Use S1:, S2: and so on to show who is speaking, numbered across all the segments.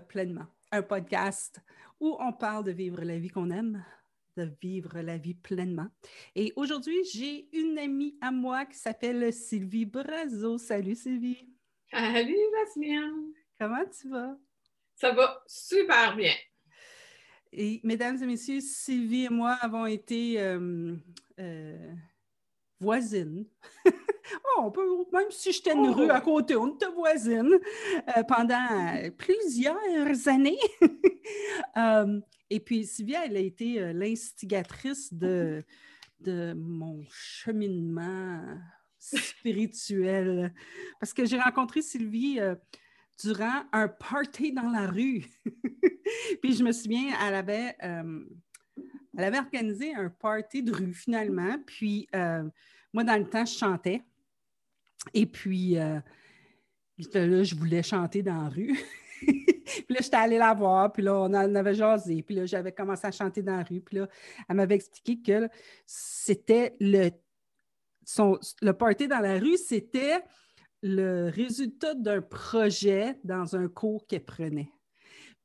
S1: pleinement, un podcast où on parle de vivre la vie qu'on aime, de vivre la vie pleinement. Et aujourd'hui, j'ai une amie à moi qui s'appelle Sylvie Brazo. Salut Sylvie.
S2: Salut Bastien.
S1: Comment tu vas?
S2: Ça va super bien.
S1: Et mesdames et messieurs, Sylvie et moi avons été euh, euh, voisines. Oh, on peut, même si j'étais une rue à oh! côté, on était voisine euh, pendant plusieurs années. Euh, et puis, Sylvia, elle a été euh, l'instigatrice de, de mon cheminement spirituel. Parce que j'ai rencontré Sylvie durant un party dans la rue. puis je me souviens, elle avait, elle avait organisé un party de rue finalement. Puis moi, dans le temps, je chantais. Et puis, euh, là, je voulais chanter dans la rue. puis là, j'étais allée la voir, puis là, on en avait jasé, puis là, j'avais commencé à chanter dans la rue, puis là, elle m'avait expliqué que c'était le, son, le party dans la rue, c'était le résultat d'un projet dans un cours qu'elle prenait.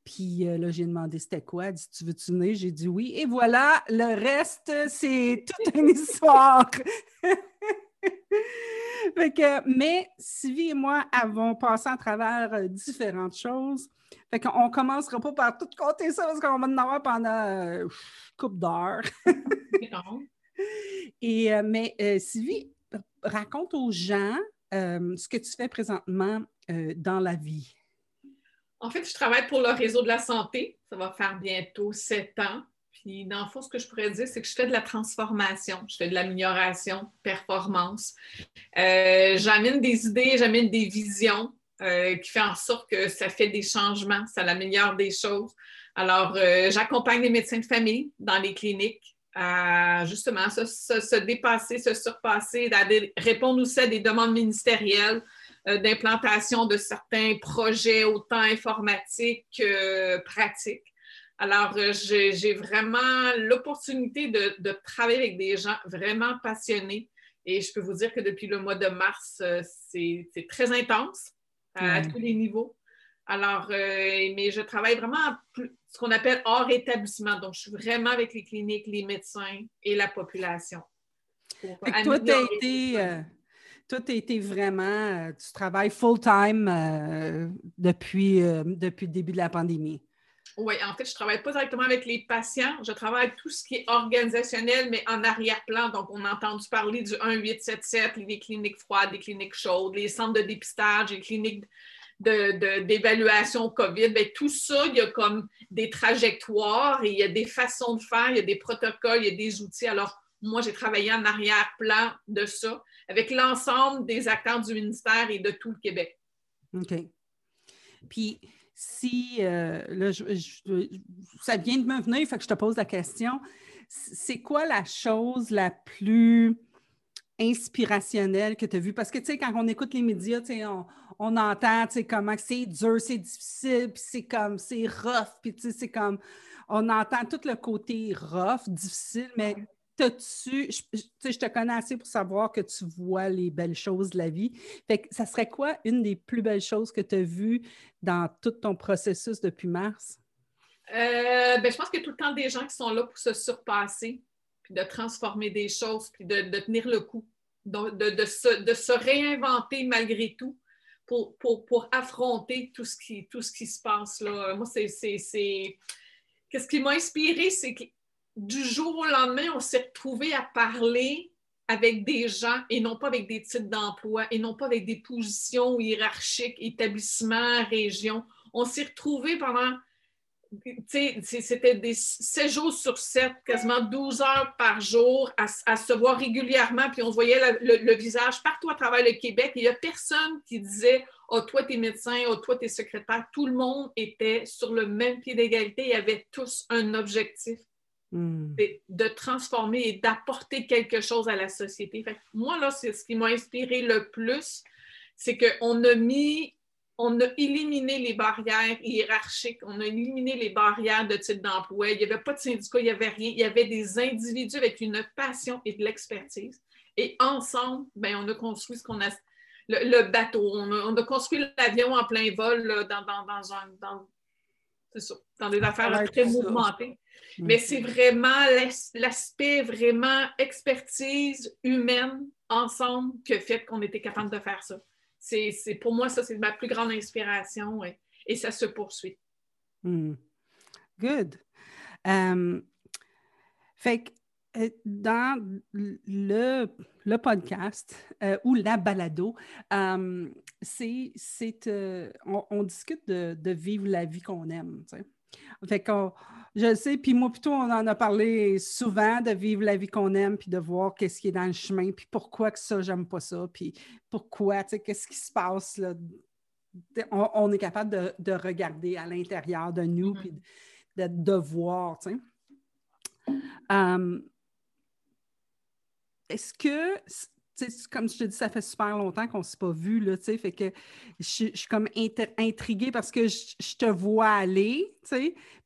S1: Puis euh, là, j'ai demandé c'était quoi? Elle dit Tu veux-tu venir? J'ai dit oui. Et voilà, le reste, c'est toute une histoire. mais Sylvie et moi avons passé à travers euh, différentes choses. Fait qu'on ne commencera pas par tout compter ça parce qu'on va en avoir pendant une euh, coupe d'heures. et, euh, mais Sylvie, raconte aux gens ce que tu fais présentement dans la vie.
S2: En fait, je travaille pour le réseau de la santé. Ça va faire bientôt sept ans. Puis, dans le fond, ce que je pourrais dire, c'est que je fais de la transformation, je fais de l'amélioration, performance. Euh, j'amène des idées, j'amène des visions euh, qui font en sorte que ça fait des changements, ça améliore des choses. Alors, euh, j'accompagne les médecins de famille dans les cliniques à justement se, dépasser, se surpasser, à répondre aussi à des demandes ministérielles d'implantation de certains projets, autant informatiques que pratiques. Alors, euh, j'ai vraiment l'opportunité de, travailler avec des gens vraiment passionnés. Et je peux vous dire que depuis le mois de mars, euh, c'est très intense à, tous les niveaux. Alors, euh, mais je travaille vraiment à ce qu'on appelle hors établissement. Donc, je suis vraiment avec les cliniques, les médecins et la population.
S1: Toi, tu as été. Toi, tu été vraiment, tu travailles full-time depuis, depuis le début de la pandémie.
S2: Oui, en fait, je ne travaille pas directement avec les patients. Je travaille avec tout ce qui est organisationnel, mais en arrière-plan. Donc, on a entendu parler du 1877, les cliniques froides, les cliniques chaudes, les centres de dépistage, les cliniques d'évaluation COVID. Bien, tout ça, il y a comme des trajectoires et il y a des façons de faire, il y a des protocoles, il y a des outils. Alors, moi, j'ai travaillé en arrière-plan de ça avec l'ensemble des acteurs du ministère et de tout le Québec.
S1: OK. Puis, si, euh, là, ça vient de me venir, il faut que je te pose la question. C'est quoi la chose la plus inspirationnelle que tu as vue? Parce que, tu sais, quand on écoute les médias, tu sais, on, on entend, tu sais, comment c'est dur, c'est difficile, puis c'est comme, c'est rough, puis tu sais, c'est comme, on entend tout le côté rough, difficile, mais tu je, te connais assez pour savoir que tu vois les belles choses de la vie. Fait que ça serait quoi une des plus belles choses que tu as vues dans tout ton processus depuis mars?
S2: Euh, ben, je pense qu'il y a tout le temps des gens qui sont là pour se surpasser, puis de transformer des choses, puis de, tenir le coup, de, de, se, réinventer malgré tout pour, pour, affronter tout ce, qui, tout ce qui se passe là. Moi, c'est. Qu'est-ce qui m'a inspiré, c'est que du jour au lendemain, on s'est retrouvé à parler avec des gens et non pas avec des titres d'emploi et non pas avec des positions hiérarchiques, établissements, régions. On s'est retrouvé pendant, c'était des 7 jours sur 7, quasiment 12 heures par jour à, se voir régulièrement, puis on voyait le, visage partout à travers le Québec. Il n'y a personne qui disait Oh, toi, tu es médecin, oh, toi, tu es secrétaire. Tout le monde était sur le même pied d'égalité et avait tous un objectif Hmm. de transformer et d'apporter quelque chose à la société. moi, là, c'est ce qui m'a inspiré le plus, c'est qu'on a mis, on a éliminé les barrières hiérarchiques, on a éliminé les barrières de type d'emploi. Il n'y avait pas de syndicat, il n'y avait rien. Il y avait des individus avec une passion et de l'expertise. Et ensemble, ben, on a construit ce qu'on a le, bateau. On a, construit l'avion en plein vol dans, dans, un, dans, des affaires très mouvementées. Mm. Mais c'est vraiment l'aspect vraiment expertise humaine ensemble qui a fait qu'on était capable de faire ça. C'est, pour moi, ça, c'est ma plus grande inspiration et, et ça se poursuit.
S1: Mm. Good. Um, fait que dans le, le podcast euh, ou la balado, euh, c'est, on, discute de, de, vivre la vie qu'on aime. Fait que je sais, puis moi plutôt, on en a parlé souvent de vivre la vie qu'on aime, puis de voir qu'est-ce qui est dans le chemin, puis pourquoi que ça, j'aime pas ça, puis pourquoi, tu sais, qu'est-ce qui se passe là. On, est capable de, de, regarder à l'intérieur de nous, mm-hmm. puis de, de, voir, tu sais est-ce que, comme je te dis, ça fait super longtemps qu'on ne s'est pas vu, là, fait que je, suis comme intriguée parce que je, te vois aller,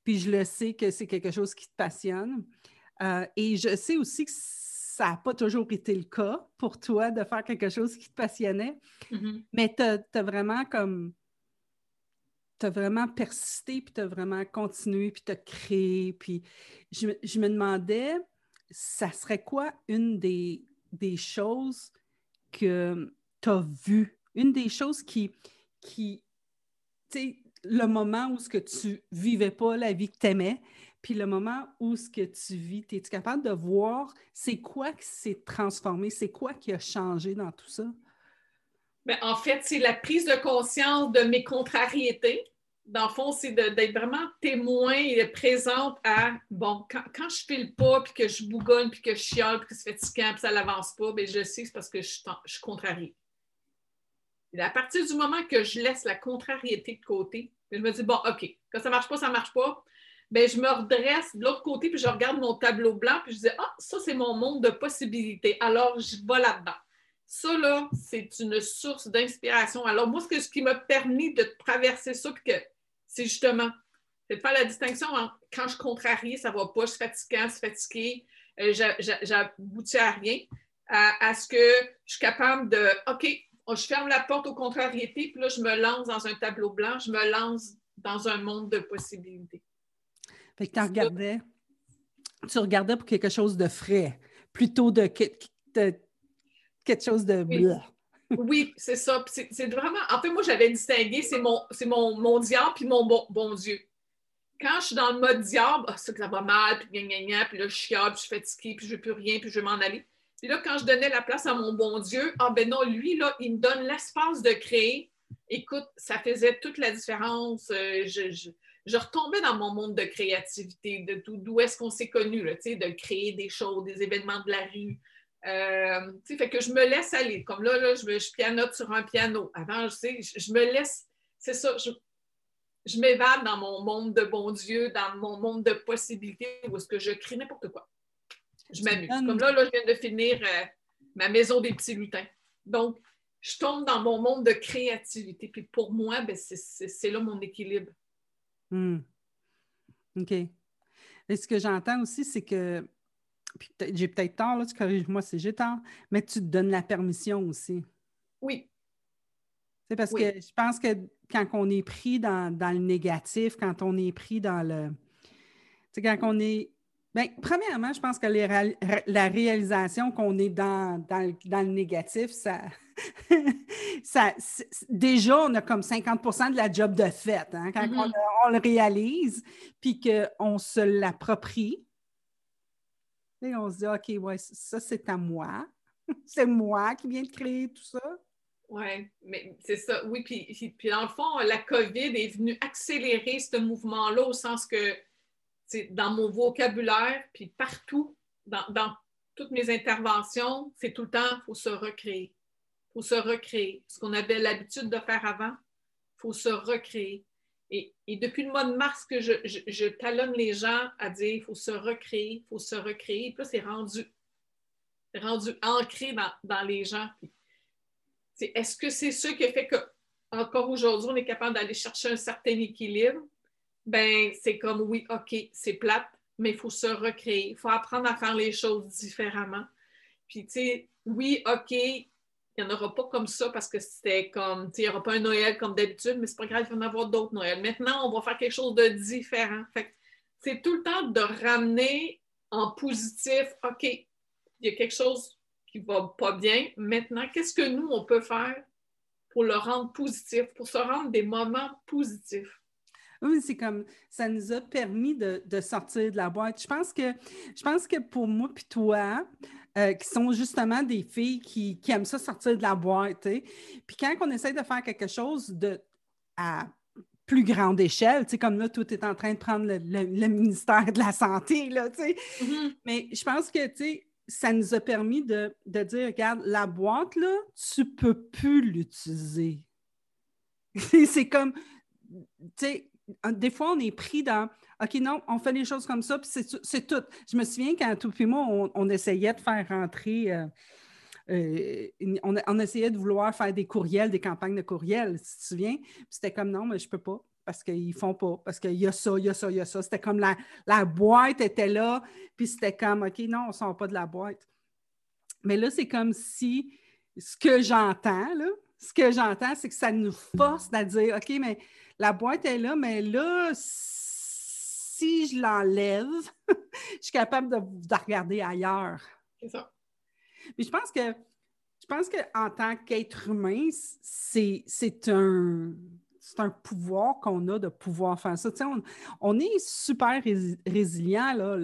S1: puis je le sais que c'est quelque chose qui te passionne. Euh, et je sais aussi que ça n'a pas toujours été le cas pour toi de faire quelque chose qui te passionnait,
S2: mm-hmm.
S1: mais tu as, vraiment comme tu as vraiment persisté, puis tu as vraiment continué, puis tu as créé. Puis je, je, me demandais, ça serait quoi une des, choses que tu as vues? Une des choses qui, qui tu sais, le moment où ce que tu vivais pas la vie que tu aimais, puis le moment où ce que tu vis, es-tu capable de voir c'est quoi qui s'est transformé, c'est quoi qui a changé dans tout ça?
S2: Bien, en fait, c'est la prise de conscience de mes contrariétés dans le fond, c'est d'être vraiment témoin et présente à, bon, quand, quand je file pas, puis que je bougonne, puis que je chiale, puis que c'est fatigant, puis ça n'avance pas, bien, je sais que c'est parce que je, suis contrariée. Et à partir du moment que je laisse la contrariété de côté, je me dis, bon, OK, quand ça ne marche pas, ça ne marche pas, bien, je me redresse de l'autre côté, puis je regarde mon tableau blanc, puis je dis, ah, ça, c'est mon monde de possibilités. Alors, je vais là-dedans. Ça, là, c'est une source d'inspiration. Alors, moi, ce, ce qui m'a permis de traverser ça, puis que c'est justement, c'est de faire la distinction entre quand je contrarie, ça ne va pas, je suis fatiguant, je suis fatigué, euh, j'aboutis à rien, à, ce que je suis capable de, OK, je ferme la porte aux contrariétés, puis là, je me lance dans un tableau blanc, je me lance dans un monde de possibilités.
S1: Fait que tu regardais, tu regardais pour quelque chose de frais, plutôt de, quelque chose de
S2: oui, c'est ça. C'est vraiment. En fait, moi, j'avais distingué, c'est mon, mon, diable puis mon bon, Dieu. Quand je suis dans le mode diable, ah, ça, va mal, puis gna, gna, puis là, je chiale, puis je suis fatiguée, puis je ne veux plus rien, puis je veux m'en aller. Puis là, quand je donnais la place à mon bon Dieu, ah ben non, lui, là, il me donne l'espace de créer. Écoute, ça faisait toute la différence. Euh, je, je, retombais dans mon monde de créativité, de d'où est-ce qu'on s'est connus, de créer des choses, des événements de la rue, euh, fait que je me laisse aller. Comme là, là je, je pianote sur un piano. Avant, je sais, je, me laisse, c'est ça, je, je m'évade dans mon monde de bon Dieu, dans mon monde de possibilités où est-ce que je crée n'importe quoi. Je m'amuse. Comme là, là, je viens de finir euh, ma maison des petits lutins. Donc, je tombe dans mon monde de créativité. Puis pour moi, ben, c'est là mon équilibre.
S1: Hmm. OK. Et ce que j'entends aussi, c'est que j'ai peut-être tort, là, tu corriges-moi si j'ai tort, mais tu te donnes la permission aussi.
S2: Oui.
S1: C'est parce que je pense que quand on est pris dans, le négatif, quand on est pris dans le. Tu sais, quand on est. Bien, premièrement, je pense que la réalisation qu'on est dans, dans, le négatif, ça. ça déjà, on a comme 50% de la job de fait. Hein, quand mm-hmm. on, on, le réalise, puis qu'on se l'approprie, on se dit, OK, ouais, ça, c'est à moi. c'est moi qui viens de créer tout ça.
S2: Oui, mais c'est ça. Oui, puis, puis dans le fond, la COVID est venue accélérer ce mouvement-là au sens que dans mon vocabulaire, puis partout, dans, toutes mes interventions, c'est tout le temps, il faut se recréer. Il faut se recréer. Ce qu'on avait l'habitude de faire avant, il faut se recréer. Et, depuis le mois de mars que je, talonne les gens à dire il faut se recréer, il faut se recréer. Puis là, c'est rendu, rendu ancré dans, les gens. Est-ce que c'est ce qui fait qu'encore aujourd'hui, on est capable d'aller chercher un certain équilibre? Ben, c'est comme oui, OK, c'est plate, mais il faut se recréer. Il faut apprendre à faire les choses différemment. Puis, tu sais, oui, OK, il n'y en aura pas comme ça parce que c'était comme, il n'y aura pas un Noël comme d'habitude, mais c'est pas grave, il va en avoir d'autres Noëls. Maintenant, on va faire quelque chose de différent. Fait c'est tout le temps de ramener en positif, OK, il y a quelque chose qui va pas bien. Maintenant, qu'est-ce que nous, on peut faire pour le rendre positif, pour se rendre des moments positifs?
S1: Oui, c'est comme ça nous a permis de, sortir de la boîte. Je pense que, je pense que pour moi et toi, euh, qui sont justement des filles qui, aiment ça sortir de la boîte, puis quand on essaie de faire quelque chose de, à plus grande échelle, comme là, tout est en train de prendre le, ministère de la Santé, là, mm-hmm. Mais je pense que, ça nous a permis de, de, dire, regarde, la boîte, là, tu peux plus l'utiliser. c'est comme, tu sais, des fois, on est pris dans OK, non, on fait les choses comme ça, puis c'est tout. Je me souviens quand tout puis moi, on, essayait de faire rentrer. Euh, euh, on, essayait de vouloir faire des courriels, des campagnes de courriels, si tu te souviens. c'était comme non, mais je peux pas parce qu'ils font pas, parce qu'il y a ça, il y a ça, il y a ça. C'était comme la, boîte était là, puis c'était comme OK, non, on ne sort pas de la boîte. Mais là, c'est comme si ce que j'entends, là, ce que j'entends, c'est que ça nous force à dire OK, mais la boîte est là, mais là, si je l'enlève, je suis capable de, regarder ailleurs.
S2: C'est ça.
S1: Mais je pense que je pense qu'en tant qu'être humain, c'est un, un pouvoir qu'on a de pouvoir faire ça. On, on, est super résilients, là,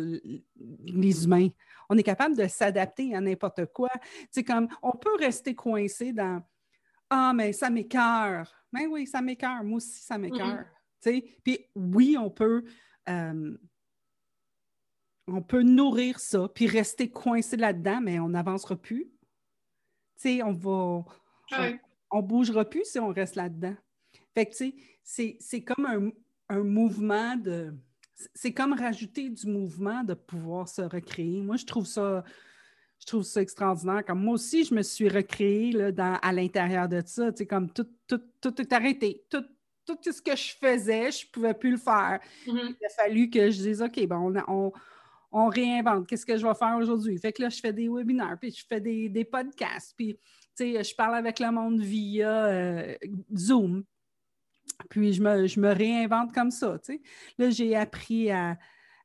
S1: les humains. On est capable de s'adapter à n'importe quoi. C'est comme on peut rester coincé dans Ah, mais ça m'écœure. Mais oui, ça m'écœure. Moi aussi, ça m'écœure. Puis oui, on peut, euh, on peut nourrir ça, puis rester coincé là-dedans, mais on n'avancera plus. on va. On, bougera plus si on reste là-dedans. Fait que, tu sais, c'est comme un, un mouvement de. C'est comme rajouter du mouvement de pouvoir se recréer. Moi, je trouve ça je trouve ça extraordinaire. Comme moi aussi, je me suis recréée là, dans, à l'intérieur de ça. Comme tout, tout, tout est arrêté. Tout, tout ce que je faisais, je ne pouvais plus le faire. Mm-hmm. Il a fallu que je dise OK, bon, on, on, réinvente. Qu'est-ce que je vais faire aujourd'hui? Fait que là, je fais des webinaires, puis je fais des, des podcasts, puis je parle avec le monde via euh, Zoom. Puis je me, je me réinvente comme ça. Là, j'ai appris à,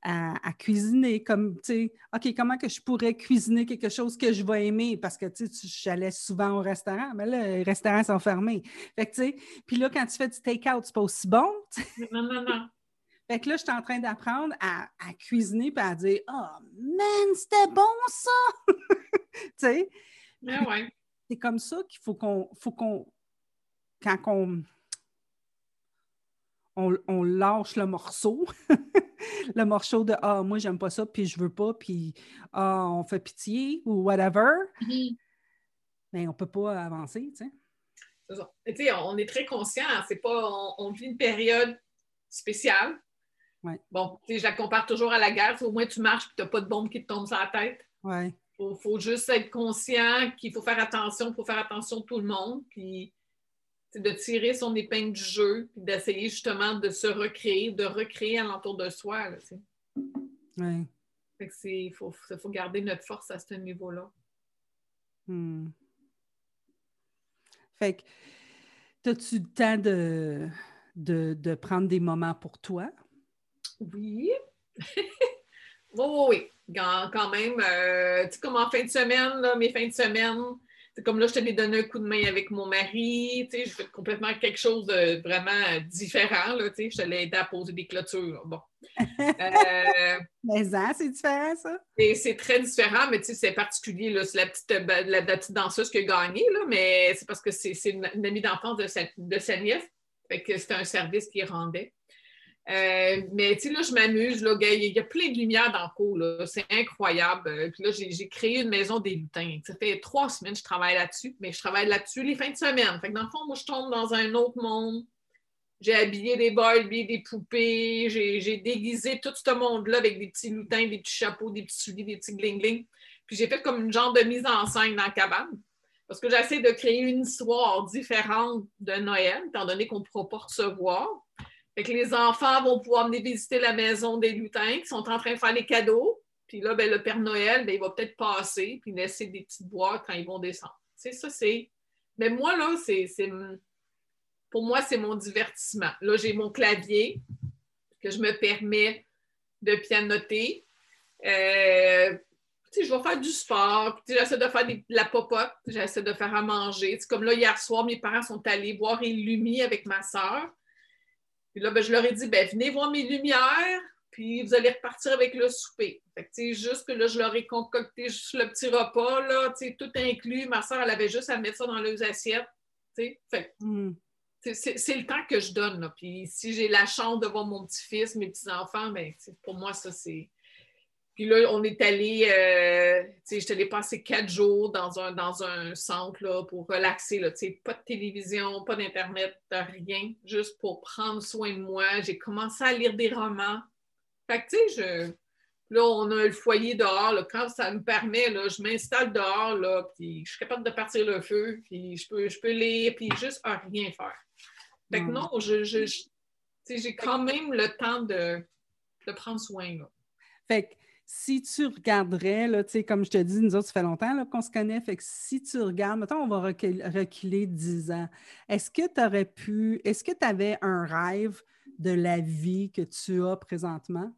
S1: à, cuisiner, comme, tu sais, OK, comment que je pourrais cuisiner quelque chose que je vais aimer? Parce que, tu sais, j'allais souvent au restaurant, mais là, les restaurants sont fermés. Fait que, tu sais, puis là, quand tu fais du take-out, c'est pas aussi bon,
S2: Non, non, non.
S1: Fait que là, je suis en train d'apprendre à, cuisiner puis à dire « Oh, man, c'était bon, ça! tu sais?
S2: ouais.
S1: C'est comme ça qu'il faut qu'on... Faut qu'on quand on on, lâche le morceau, le morceau de Ah, moi, j'aime pas ça, puis je veux pas, puis Ah, on fait pitié ou whatever. Mais mm-hmm. ben, on peut pas avancer, tu sais.
S2: C'est ça. sais, on est très conscient, c'est pas, on, vit une période spéciale.
S1: Ouais.
S2: Bon, je la compare toujours à la guerre. Au moins, tu marches et tu n'as pas de bombe qui te tombe sur la tête.
S1: Il
S2: faut, faut, juste être conscient qu'il faut faire attention, il faut faire attention tout le monde. Puis de tirer son épingle du jeu, puis d'essayer justement de se recréer, de recréer alentour de soi.
S1: oui.
S2: il faut, faut, garder notre force à ce niveau-là.
S1: Hmm. Fait que, as-tu le temps de, de, prendre des moments pour toi?
S2: Oui. oui, oui, oui. Quand, même, euh, tu sais, comme en fin de semaine, là, mes fins de semaine, comme là, je te l'ai donné un coup de main avec mon mari, tu sais, je fais complètement quelque chose de vraiment différent, là, tu sais, je te l'ai aidé à poser des clôtures, bon.
S1: Euh, mais ça, c'est différent, ça?
S2: C'est très différent, mais tu sais, c'est particulier, là, c'est la petite, euh, la, petite danseuse qui a gagné, là, mais c'est parce que c'est une, amie d'enfance de sa, de sa nièce, fait que c'était un service qu'il rendait. Euh, mais tu sais, là, je m'amuse. Il y a plein de lumière dans le cours. C'est incroyable. Euh, puis là, j'ai créé une maison des lutins. Ça fait trois semaines que je travaille là-dessus, mais je travaille là-dessus les fins de semaine. Fait que dans le fond, moi, je tombe dans un autre monde. J'ai habillé des habillé des poupées. J'ai déguisé tout ce monde-là avec des petits lutins, des petits chapeaux, des petits souliers, des petits gling-gling. Puis j'ai fait comme une genre de mise en scène dans la cabane. Parce que j'essaie de créer une histoire différente de Noël, étant donné qu'on ne pourra pas recevoir. Fait que les enfants vont pouvoir venir visiter la maison des lutins qui sont en train de faire les cadeaux. Puis là, ben, le Père Noël, ben, il va peut-être passer puis laisser des petites boîtes quand ils vont descendre. C'est ça, c'est Mais moi, là, c'est. Pour moi, c'est mon divertissement. Là, j'ai mon clavier que je me permets de pianoter. Euh, je vais faire du sport, j'essaie de faire de la popote, j'essaie de faire à manger. comme là, hier soir, mes parents sont allés voir Illumi avec ma soeur. Puis là, ben, je leur ai dit, ben, venez voir mes lumières, puis vous allez repartir avec le souper. Fait juste que là, je leur ai concocté juste le petit repas, là, tout inclus. Ma soeur, elle avait juste à mettre ça dans leurs assiettes. Fait hmm. c'est le temps que je donne. Là. Puis si j'ai la chance de voir mon petit-fils, mes petits-enfants, ben, pour moi, ça, c'est puis là, on est allé, euh, tu sais, je allée passer quatre jours dans un, dans un centre là, pour relaxer. Là, pas de télévision, pas d'Internet, rien, juste pour prendre soin de moi. J'ai commencé à lire des romans. Fait que, tu sais, je, là, on a le foyer dehors. Là, quand ça me permet, là, je m'installe dehors, là, puis je suis capable de partir le feu, puis je peux, je peux lire, puis juste rien faire. Fait que hmm. non, je, je, j'ai quand même le temps de, de prendre soin. Là.
S1: Fait que si tu regarderais, là, comme je te dis, nous autres, ça fait longtemps qu'on se connaît, fait que si tu regardes, maintenant on va reculer, 10 ans, est-ce que tu aurais pu, est-ce que tu avais un rêve de la vie que tu as présentement?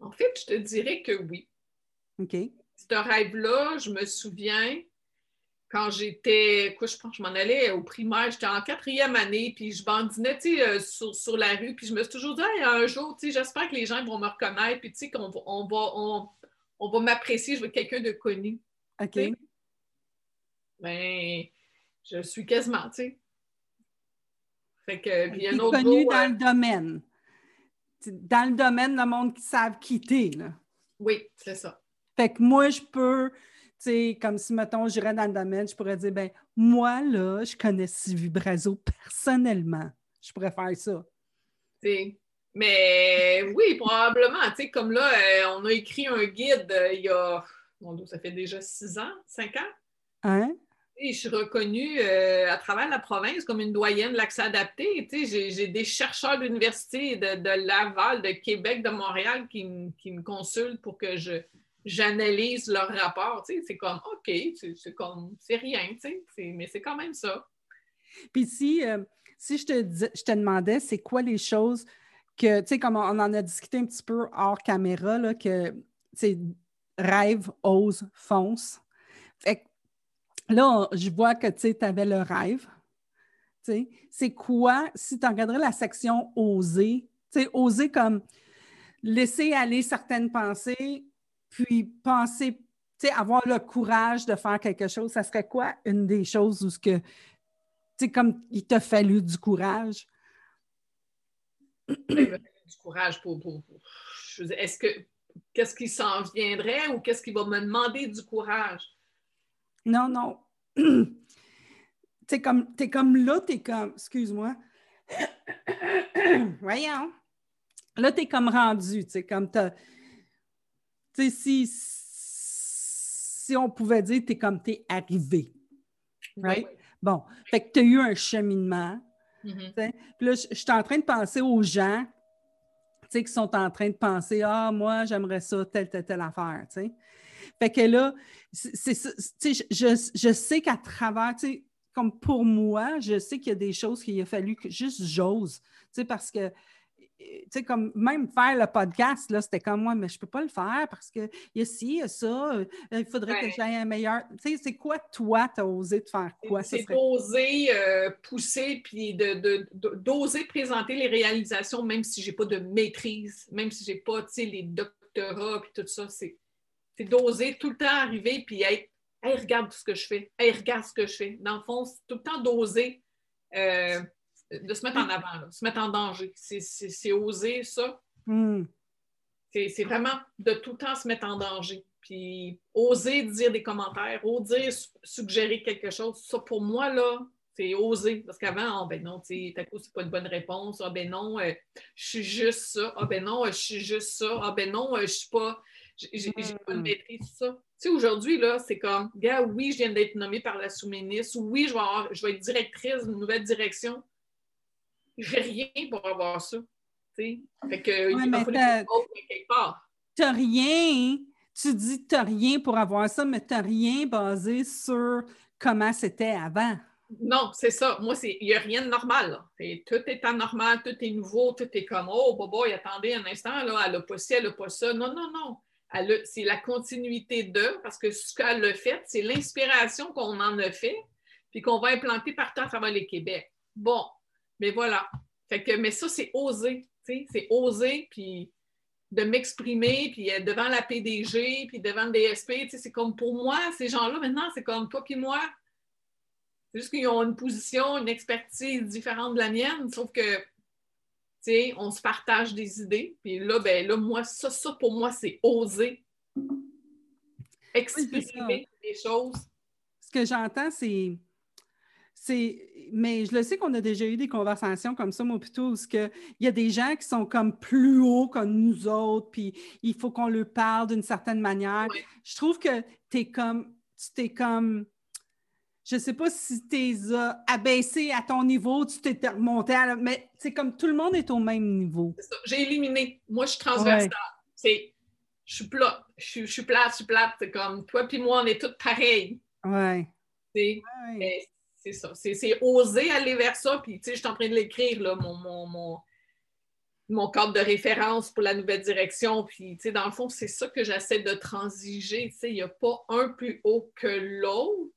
S2: En fait, je te dirais que oui.
S1: OK.
S2: Ce rêve-là, je me souviens, quand j'étais, quoi, je pense je m'en allais au primaire, j'étais en quatrième année, puis je bandinais, euh, sur, la rue, puis je me suis toujours dit, un jour, j'espère que les gens vont me reconnaître, puis tu sais, qu'on on va, on, va m'apprécier, je veux quelqu'un de connu.
S1: OK.
S2: Ben, je suis quasiment, tu sais. Fait que, puis un
S1: autre connu dans le domaine. Dans le domaine, le monde qui savent quitter, là.
S2: Oui, c'est ça.
S1: Fait que moi, je peux sais, comme si, mettons, j'irais dans le domaine, je pourrais dire, ben moi, là, je connais Sylvie Brazo personnellement. Je pourrais faire ça.
S2: mais oui, probablement. Tu sais, comme là, euh, on a écrit un guide euh, il y a, mon ça fait déjà six ans, cinq ans.
S1: Hein?
S2: Et je suis reconnue euh, à travers la province comme une doyenne de l'accès adapté. J'ai des chercheurs d'université de, Laval, de Québec, de Montréal qui, qui me consultent pour que je, j'analyse leur rapport. C'est comme, OK, c'est comme, c'est rien, mais c'est quand même ça.
S1: Puis si, euh, si je, te, je te demandais, c'est quoi les choses que, tu sais, comme on en a discuté un petit peu hors caméra, là, que, tu rêve, ose, fonce. Fait là, je vois que, tu avais le rêve. C'est quoi, si tu regarderais la section oser, tu sais, oser comme laisser aller certaines pensées, puis penser, tu sais, avoir le courage de faire quelque chose, ça serait quoi une des choses où ce que, tu sais, comme il t'a fallu du courage?
S2: Du courage pour. Est-ce que. Qu'est-ce qui s'en viendrait ou qu'est-ce qui va me demander du courage?
S1: Non, non. tu comme, es comme là, tu es comme. Excuse-moi. Voyons. Là, tu es comme rendu, tu sais, comme tu si, si on pouvait dire, tu es comme tu es arrivé. Right? Bon, fait que tu as eu un cheminement. Mm-hmm. Puis là, je suis en train de penser aux gens qui sont en train de penser Ah, moi, j'aimerais ça, telle, telle, telle affaire. sais. Fait que là, c'est, je, je sais qu'à travers, comme pour moi, je sais qu'il y a des choses qu'il a fallu que juste j'ose, parce que tu sais, comme même faire le podcast, là, c'était comme moi, mais je ne peux pas le faire parce qu'il y a ci, il y a ça, euh, il faudrait que j'aille un meilleur. Tu sais, c'est quoi, toi, tu as osé de faire quoi?
S2: C'est d'oser euh, pousser puis d'oser de, d'oser présenter les réalisations, même si je n'ai pas de maîtrise, même si je n'ai pas, tu sais, les doctorats puis tout ça. C'est d'oser tout le temps arriver puis être, hey, regarde ce que je fais, hey, regarde ce que je fais. Dans le fond, c'est tout le temps d'oser. Euh, de se mettre en avant, se mettre en danger. C'est oser ça.
S1: Hmm.
S2: C'est vraiment de tout le temps se mettre en danger. Puis oser dire des commentaires, oser suggérer quelque chose. Ça, pour moi, là, c'est oser. Parce qu'avant, oh, ben non, tu c'est pas une bonne réponse. Ah, ben non, euh, je suis juste ça. Ah, ben non, je suis juste ça. Ah, ben non, euh, je suis pas. J'ai pas de hmm. maîtrise ça. Tu sais, aujourd'hui, là, c'est comme, gars, oui, je viens d'être nommée par la sous-ministre. Oui, je vais, je vais être directrice d'une nouvelle direction j'ai rien pour avoir ça. Fait que, ouais, il a quelque part.
S1: T'as rien, tu dis que tu n'as rien pour avoir ça, mais tu n'as rien basé sur comment c'était avant.
S2: Non, c'est ça. Moi, il n'y a rien de normal. tout est anormal, tout est nouveau, tout est comme Oh, bobo, attendez un instant, là, elle n'a pas ci, elle n'a pas ça. Non, non, non. C'est la continuité de, parce que ce qu'elle a fait, c'est l'inspiration qu'on en a fait, puis qu'on va implanter partout à travers les Québec. Bon, mais voilà. Fait que, mais ça, c'est oser. C'est oser, puis de m'exprimer, puis devant la PDG, puis devant le DSP. C'est comme pour moi, ces gens-là, maintenant, c'est comme toi puis moi. C'est juste qu'ils ont une position, une expertise différente de la mienne, sauf que, tu sais, on se partage des idées. Puis là, ben là, moi, ça, ça pour moi, c'est oser exprimer des choses.
S1: Ce que j'entends, c'est mais je le sais qu'on a déjà eu des conversations comme ça, moi, plutôt, où il y a des gens qui sont comme plus hauts que nous autres, puis il faut qu'on leur parle d'une certaine manière. Je trouve que tu es comme, tu t'es comme, je sais pas si tu es abaissé à ton niveau, tu t'es remonté à mais c'est comme tout le monde est au même niveau.
S2: J'ai éliminé. Moi, je suis transversale. C'est, je suis plate, je, suis plate, je suis plate. C'est comme toi puis moi, on est toutes pareilles.
S1: Ouais.
S2: C'est, c'est ça. C'est oser aller vers ça. Puis, tu sais, je suis en train de l'écrire, là, mon, mon, mon, cadre de référence pour la nouvelle direction. Puis, tu sais, dans le fond, c'est ça que j'essaie de transiger. Tu sais, il n'y a pas un plus haut que l'autre.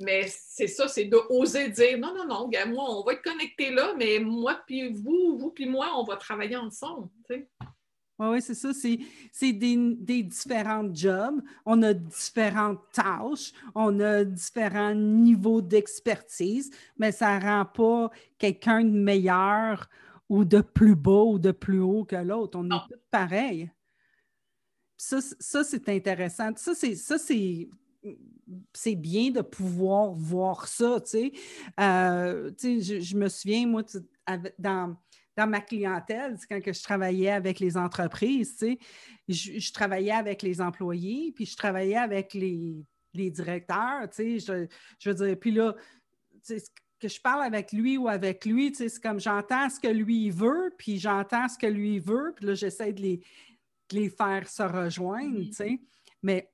S2: Mais c'est ça, c'est de oser dire non, non, non, gars, moi, on va être connectés là, mais moi, puis vous, vous, puis moi, on va travailler ensemble. Tu sais.
S1: Oui, ouais, c'est ça. C'est des, des, différents jobs. On a différentes tâches. On a différents niveaux d'expertise, mais ça ne rend pas quelqu'un de meilleur ou de plus beau ou de plus haut que l'autre. On est tous pareils. Ça, ça c'est intéressant. Ça, c'est c'est bien de pouvoir voir ça, tu sais. Euh, je, je, me souviens, moi, dans, dans ma clientèle, quand que je travaillais avec les entreprises, je, travaillais avec les employés, puis je travaillais avec les, directeurs, je, je, veux dire, puis là, que je parle avec lui ou avec lui, c'est comme j'entends ce que lui veut, puis j'entends ce que lui veut, puis là, j'essaie de les, les, faire se rejoindre. Mais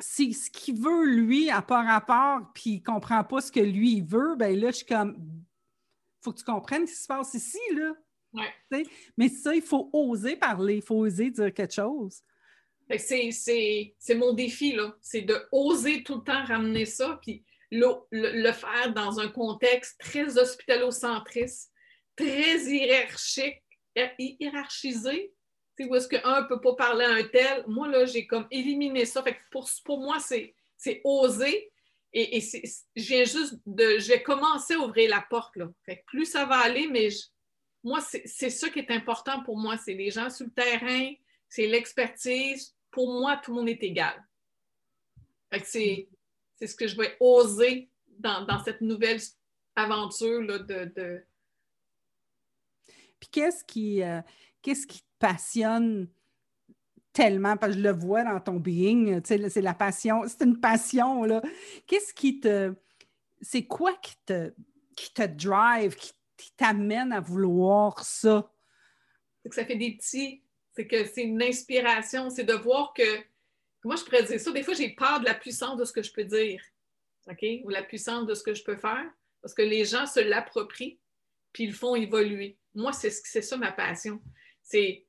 S1: si ce qu'il veut, lui, n'a pas rapport, puis il ne comprend pas ce que lui veut, ben là, je suis comme faut que tu comprennes ce qui se passe ici, là. Mais ça, il faut oser parler, il faut oser dire quelque chose.
S2: C'est mon défi, là. C'est de oser tout le temps ramener ça, puis le, faire dans un contexte très hospitalocentriste, très hiérarchique, hiérarchisé, où est-ce qu'un ne peut pas parler à un tel? Moi, là, j'ai comme éliminé ça. Fait pour, pour moi, c'est oser, et, je viens juste de. Je vais commencer à ouvrir la porte. Là. Fait plus ça va aller, mais moi, c'est ça qui est important pour moi. C'est les gens sur le terrain, c'est l'expertise. Pour moi, tout le monde est égal. C'est ce que je vais oser dans, cette nouvelle aventure là, de,
S1: Puis qu'est-ce qui, euh, qu'est-ce qui te passionne tellement, parce que je le vois dans ton being, c'est la passion, c'est une passion. Qu'est-ce qui te... C'est quoi qui te, qui te drive, qui, t'amène à vouloir ça?
S2: C'est que ça fait des petits... C'est que c'est une inspiration, c'est de voir que... Moi, je pourrais dire ça? Des fois, j'ai peur de la puissance de ce que je peux dire, OK? Ou la puissance de ce que je peux faire, parce que les gens se l'approprient, puis ils le font évoluer. Moi, c'est ça ma passion. C'est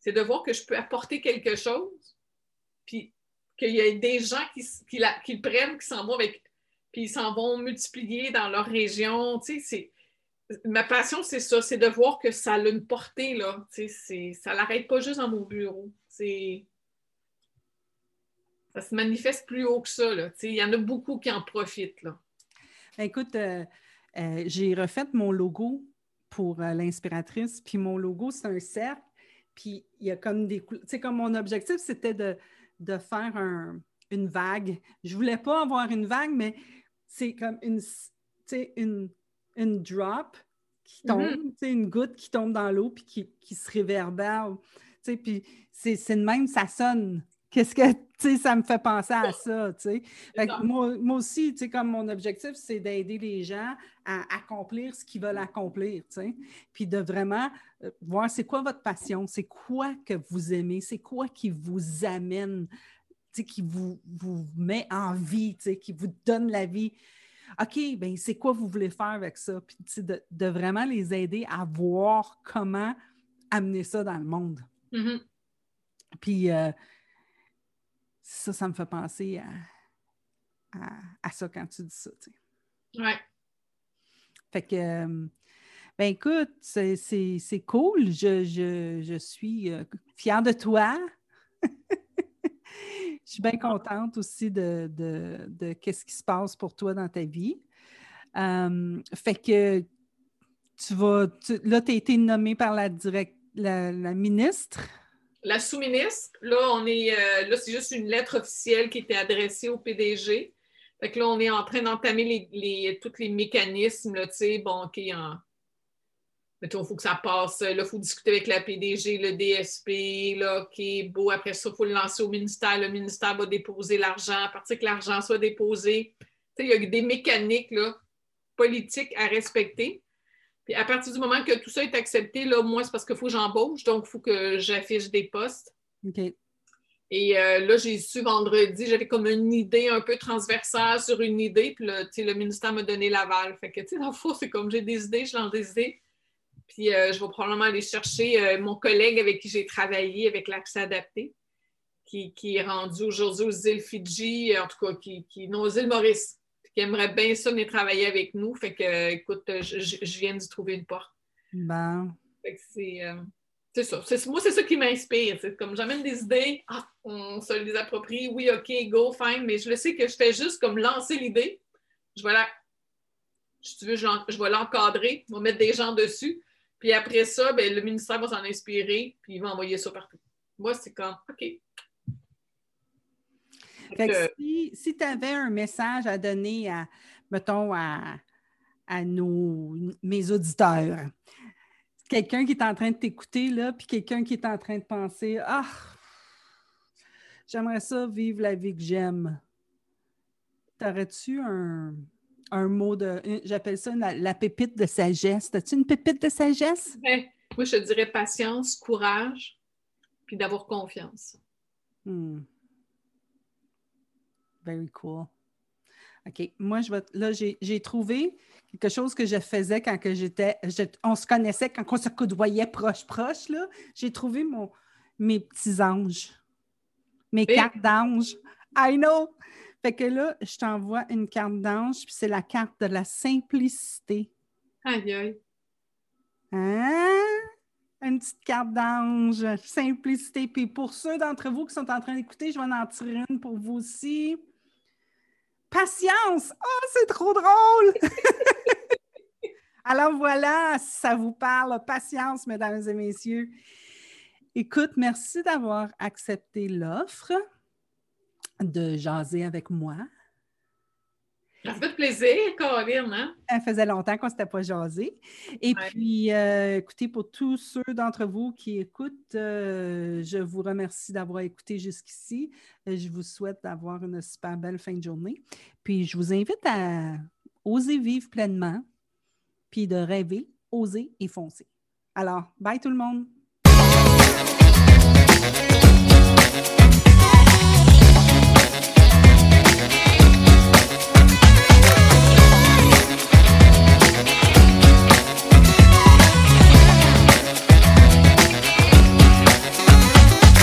S2: c'est de voir que je peux apporter quelque chose, puis qu'il y a des gens qui, qui, le prennent, qui s'en vont avec, puis ils s'en vont multiplier dans leur région. Tu sais, ma passion, c'est ça, c'est de voir que ça a une portée, là. Tu sais, ça n'arrête pas juste dans mon bureau. C'est... Ça se manifeste plus haut que ça, là. Tu sais, il y en a beaucoup qui en profitent, là.
S1: Ben, écoute, euh, euh, j'ai refait mon logo pour euh, l'inspiratrice, puis mon logo, c'est un cercle puis il y a comme des Tu sais, comme mon objectif, c'était de, faire une vague. Je voulais pas avoir une vague, mais c'est comme une, une, une drop qui tombe, mm-hmm. une goutte qui tombe dans l'eau puis qui, qui, se réverbère. Puis c'est de même, ça sonne. Qu'est-ce que, tu sais, ça me fait penser à ça, tu sais. Moi, moi, aussi, tu sais, comme mon objectif, c'est d'aider les gens à accomplir ce qu'ils veulent accomplir, tu sais. Puis de vraiment euh, voir c'est quoi votre passion, c'est quoi que vous aimez, c'est quoi qui vous amène qui vous, vous met en vie, qui vous donne la vie. OK, ben c'est quoi vous voulez faire avec ça? Puis de, de, vraiment les aider à voir comment amener ça dans le monde.
S2: Mm-hmm.
S1: Puis euh, ça, ça me fait penser à, à, ça quand tu dis ça. Tu
S2: sais. Ouais.
S1: Fait que, euh, ben écoute, c'est cool. Je, je, je suis euh, fière de toi. Je suis bien contente aussi de, de, de qu'est-ce qui se passe pour toi dans ta vie. Euh, fait que tu vas. là, tu as été nommée par la, direct, la, ministre.
S2: La sous-ministre. Là, on est. Euh, là, c'est juste une lettre officielle qui était adressée au PDG. Fait que là, on est en train d'entamer tous les mécanismes, tu sais, bon, OK, en, il faut que ça passe. Là, il faut discuter avec la PDG, le DSP, là, OK, beau, après ça, il faut le lancer au ministère. Le ministère va déposer l'argent. À partir que l'argent soit déposé, il y a des mécaniques là, politiques à respecter. Puis à partir du moment que tout ça est accepté, là, moi, c'est parce qu'il faut que j'embauche, donc il faut que j'affiche des postes.
S1: OK.
S2: Et euh, là, j'ai su vendredi, j'avais comme une idée un peu transversale sur une idée, puis là, le ministère m'a donné l'aval. Fait que, tu sais, dans le fond, c'est comme j'ai des idées, je lance des idées. Puis euh, je vais probablement aller chercher euh, mon collègue avec qui j'ai travaillé avec l'accès adapté, qui, est rendu aujourd'hui aux îles Fidji, en tout cas, qui, qui aux îles Maurice, qui aimerait bien ça venir travailler avec nous. Fait que, écoute, je, viens d'y trouver une porte.
S1: Bon.
S2: Fait que c'est. Euh, c'est ça. moi, c'est ça qui m'inspire. C'est comme j'amène des idées, ah, on se les approprie, oui, OK, go, fine, mais je le sais que je fais juste comme lancer l'idée. Je vais la. Si tu veux, je, je vais l'encadrer, je vais mettre des gens dessus. Puis après ça, ben, le ministère va s'en inspirer, puis il va envoyer ça partout. Moi, c'est comme, OK.
S1: Si, tu avais un message à donner à, mettons, à, nos, mes auditeurs, quelqu'un qui est en train de t'écouter, là, puis quelqu'un qui est en train de penser, ah, j'aimerais ça vivre la vie que j'aime. T'aurais-tu un, un mot de. J'appelle ça la, pépite de sagesse. As-tu une pépite de sagesse?
S2: Ben, moi, je dirais patience, courage, puis d'avoir confiance.
S1: Hmm. Very cool. OK. Moi, je vais, là, j'ai trouvé quelque chose que je faisais quand que j'étais. On se connaissait, quand on se coudoyait proche-proche. J'ai trouvé mon, mes petits anges, mes cartes d'anges. I know! Fait que là, je t'envoie une carte d'ange, puis c'est la carte de la simplicité.
S2: Aïe, aïe.
S1: Hein? Une petite carte d'ange, simplicité. Puis pour ceux d'entre vous qui sont en train d'écouter, je vais en tirer une pour vous aussi. Patience! Oh, c'est trop drôle! Alors voilà, ça vous parle, patience, mesdames et messieurs. Écoute, merci d'avoir accepté l'offre de jaser avec moi.
S2: Ça fait plaisir, Caroline. Hein?
S1: Ça faisait longtemps qu'on ne s'était pas jasé. Et puis, euh, écoutez, pour tous ceux d'entre vous qui écoutent, euh, je vous remercie d'avoir écouté jusqu'ici. Euh, je vous souhaite d'avoir une super belle fin de journée. Puis, je vous invite à oser vivre pleinement, puis de rêver, oser et foncer. Alors, bye tout le monde!